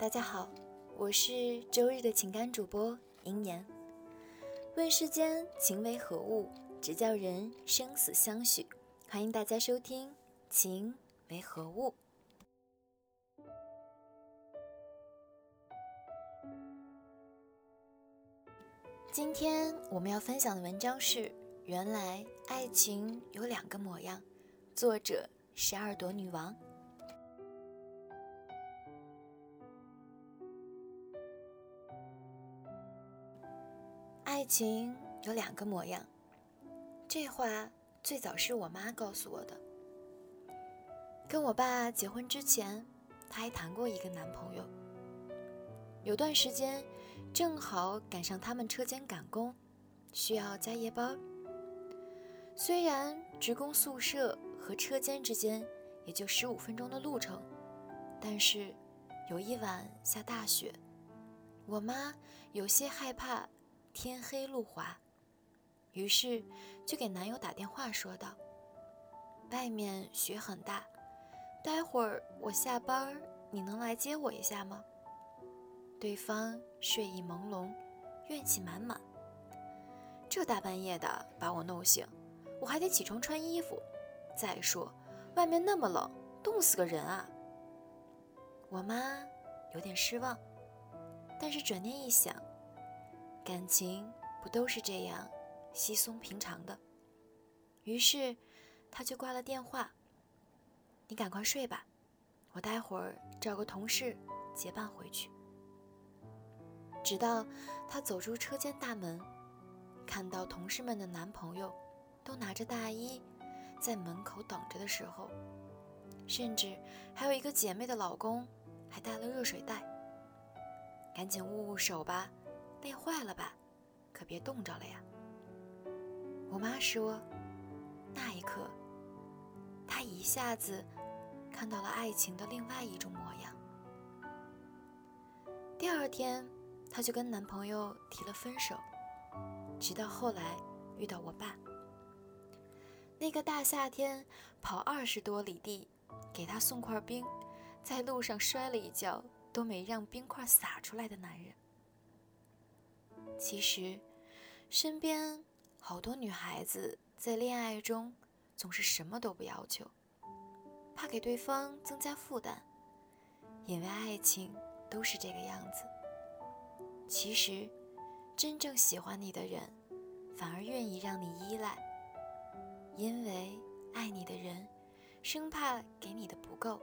大家好，我是周日的情感主播银言。问世间情为何物，直叫人生死相许。欢迎大家收听《情为何物》。今天我们要分享的文章是《原来爱情有两个模样》，作者十二朵女王。情有两个模样，这话最早是我妈告诉我的。跟我爸结婚之前，她还谈过一个男朋友。有段时间，正好赶上他们车间赶工，需要加夜班。虽然职工宿舍和车间之间也就十五分钟的路程，但是有一晚下大雪，我妈有些害怕。天黑路滑，于是就给男友打电话说道：“外面雪很大，待会儿我下班，你能来接我一下吗？”对方睡意朦胧，怨气满满。这大半夜的把我弄醒，我还得起床穿衣服。再说外面那么冷，冻死个人啊！我妈有点失望，但是转念一想。感情不都是这样稀松平常的？于是他就挂了电话。你赶快睡吧，我待会儿找个同事结伴回去。直到他走出车间大门，看到同事们的男朋友都拿着大衣在门口等着的时候，甚至还有一个姐妹的老公还带了热水袋，赶紧捂捂手吧。累坏了吧？可别冻着了呀！我妈说，那一刻，她一下子看到了爱情的另外一种模样。第二天，她就跟男朋友提了分手。直到后来遇到我爸，那个大夏天跑二十多里地给他送块冰，在路上摔了一跤都没让冰块洒出来的男人。其实，身边好多女孩子在恋爱中总是什么都不要求，怕给对方增加负担，因为爱情都是这个样子。其实，真正喜欢你的人，反而愿意让你依赖，因为爱你的人生怕给你的不够，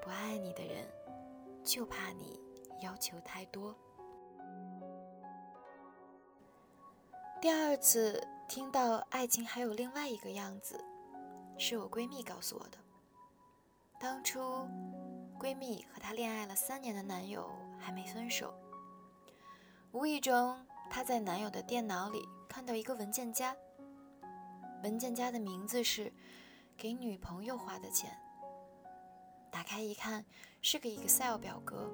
不爱你的人就怕你要求太多。第二次听到爱情还有另外一个样子，是我闺蜜告诉我的。当初，闺蜜和她恋爱了三年的男友还没分手。无意中，她在男友的电脑里看到一个文件夹，文件夹的名字是“给女朋友花的钱”。打开一看，是个 Excel 表格，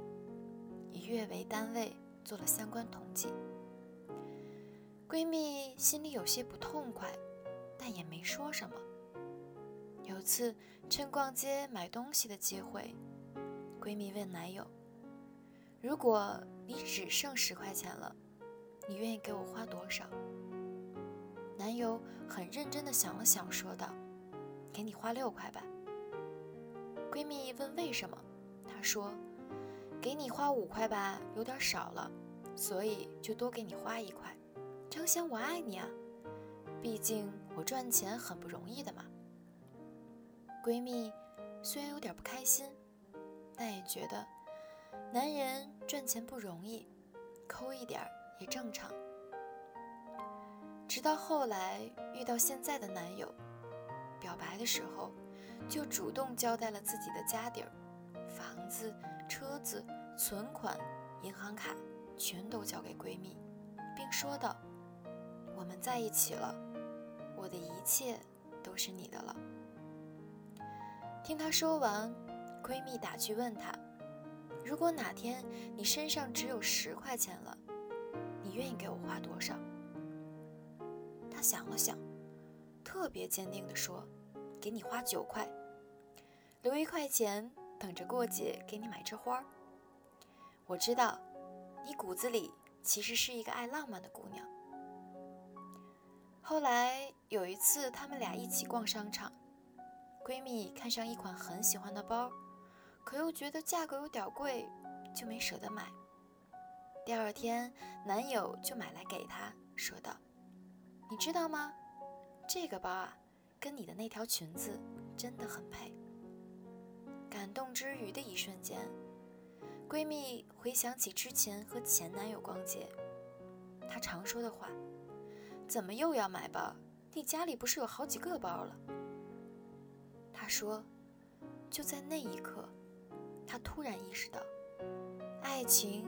以月为单位做了相关统计。闺蜜心里有些不痛快，但也没说什么。有次趁逛街买东西的机会，闺蜜问男友：“如果你只剩十块钱了，你愿意给我花多少？”男友很认真地想了想，说道：“给你花六块吧。”闺蜜问为什么，她说：“给你花五块吧，有点少了，所以就多给你花一块。”彰显我爱你啊！毕竟我赚钱很不容易的嘛。闺蜜虽然有点不开心，但也觉得男人赚钱不容易，抠一点也正常。直到后来遇到现在的男友，表白的时候就主动交代了自己的家底儿，房子、车子、存款、银行卡全都交给闺蜜，并说道。我们在一起了，我的一切都是你的了。听她说完，闺蜜打趣问她：“如果哪天你身上只有十块钱了，你愿意给我花多少？”她想了想，特别坚定地说：“给你花九块，留一块钱等着过节给你买枝花。”我知道，你骨子里其实是一个爱浪漫的姑娘。后来有一次，他们俩一起逛商场，闺蜜看上一款很喜欢的包，可又觉得价格有点贵，就没舍得买。第二天，男友就买来给她，说道：“你知道吗？这个包啊，跟你的那条裙子真的很配。”感动之余的一瞬间，闺蜜回想起之前和前男友逛街，她常说的话：“怎么又要买包？你家里不是有好几个包了？”他说：“就在那一刻，他突然意识到，爱情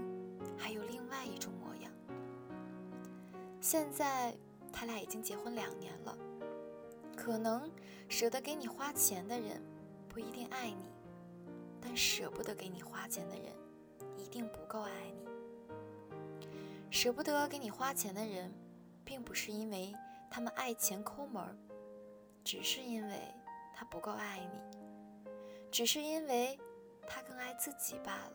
还有另外一种模样。现在他俩已经结婚两年了，可能舍得给你花钱的人不一定爱你。”但舍不得给你花钱的人，一定不够爱你。舍不得给你花钱的人，并不是因为他们爱钱抠门儿，只是因为他不够爱你，只是因为他更爱自己罢了。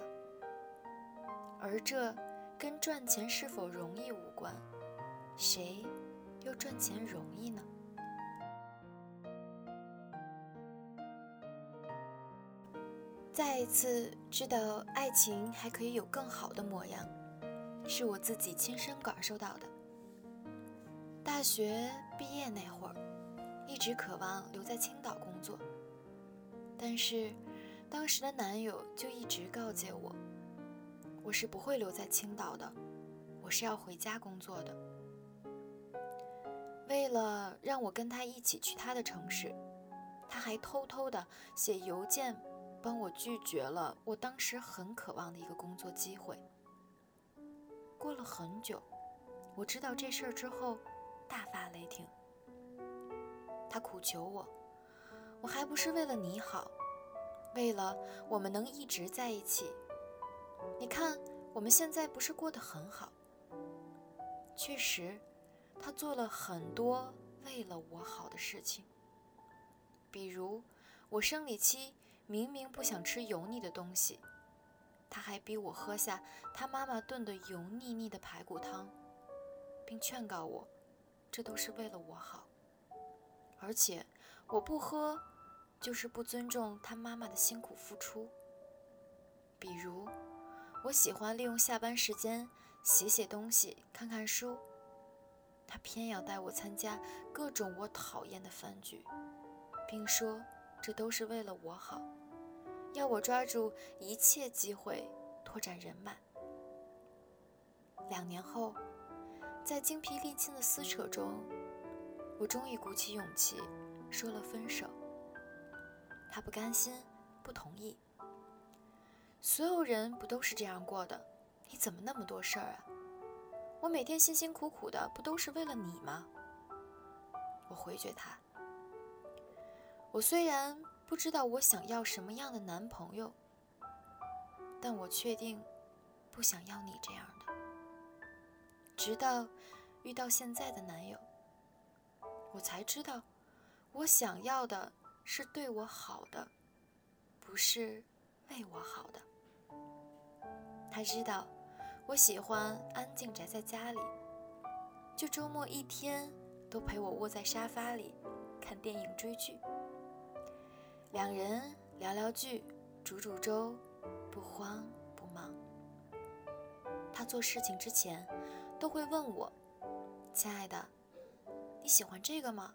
而这跟赚钱是否容易无关，谁又赚钱容易呢？再一次知道爱情还可以有更好的模样，是我自己亲身感受到的。大学毕业那会儿，一直渴望留在青岛工作，但是当时的男友就一直告诫我，我是不会留在青岛的，我是要回家工作的。为了让我跟他一起去他的城市，他还偷偷的写邮件。帮我拒绝了我当时很渴望的一个工作机会。过了很久，我知道这事儿之后，大发雷霆。他苦求我，我还不是为了你好，为了我们能一直在一起。你看我们现在不是过得很好？确实，他做了很多为了我好的事情，比如我生理期。明明不想吃油腻的东西，他还逼我喝下他妈妈炖的油腻腻的排骨汤，并劝告我，这都是为了我好。而且我不喝，就是不尊重他妈妈的辛苦付出。比如，我喜欢利用下班时间写写东西、看看书，他偏要带我参加各种我讨厌的饭局，并说这都是为了我好。要我抓住一切机会拓展人脉。两年后，在精疲力尽的撕扯中，我终于鼓起勇气说了分手。他不甘心，不同意。所有人不都是这样过的？你怎么那么多事儿啊？我每天辛辛苦苦的，不都是为了你吗？我回绝他。我虽然。不知道我想要什么样的男朋友，但我确定不想要你这样。直到遇到现在的男友，我才知道，我想要的是对我好的，不是为我好的。他知道我喜欢安静宅在家里，就周末一天都陪我窝在沙发里看电影追剧。两人聊聊剧，煮煮粥，不慌不忙。他做事情之前都会问我：“亲爱的，你喜欢这个吗？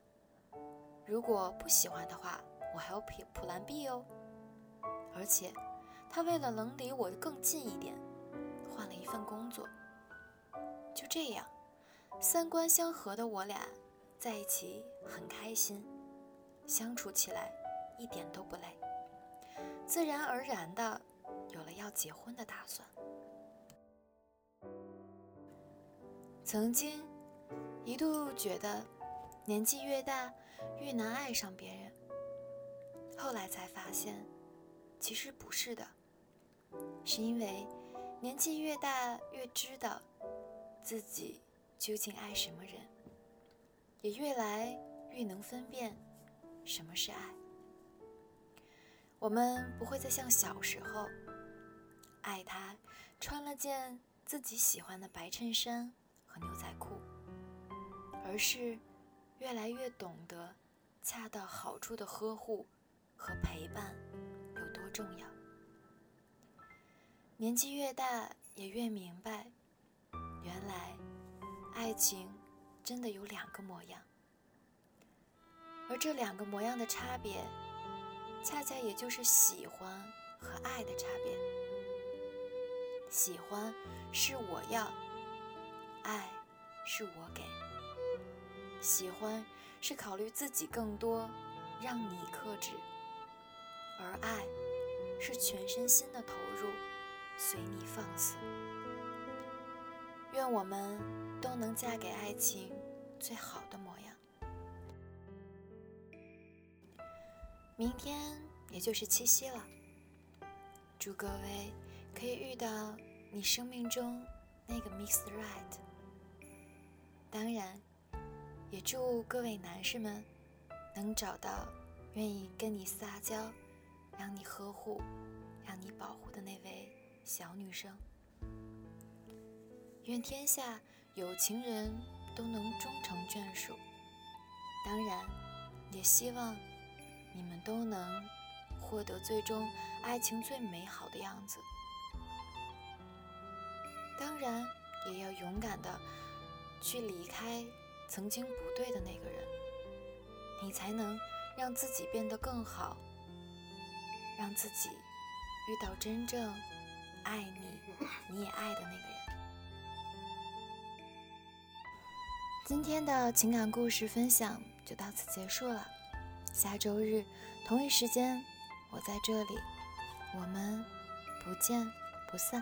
如果不喜欢的话，我还有普普兰 B 哦。”而且，他为了能离我更近一点，换了一份工作。就这样，三观相合的我俩在一起很开心，相处起来。一点都不累，自然而然的有了要结婚的打算。曾经一度觉得年纪越大越难爱上别人，后来才发现其实不是的，是因为年纪越大越知道自己究竟爱什么人，也越来越能分辨什么是爱。我们不会再像小时候，爱他穿了件自己喜欢的白衬衫和牛仔裤，而是越来越懂得恰到好处的呵护和陪伴有多重要。年纪越大，也越明白，原来爱情真的有两个模样，而这两个模样的差别，恰恰也就是喜欢和爱的差别。喜欢是我要，爱是我给。喜欢是考虑自己更多，让你克制；而爱是全身心的投入。随你放肆，愿我们都能嫁给爱情最好的模样。明天也就是七夕了，祝各位可以遇到你生命中那个 Mr. Right。当然，也祝各位男士们能找到愿意跟你撒娇、让你呵护、让你保护的那位。小女生，愿天下有情人都能终成眷属。当然，也希望你们都能获得最终爱情最美好的样子。当然，也要勇敢的去离开曾经不对的那个人，你才能让自己变得更好，让自己遇到真正。爱你，你也爱的那个人。今天的情感故事分享就到此结束了。下周日同一时间，我在这里，我们不见不散。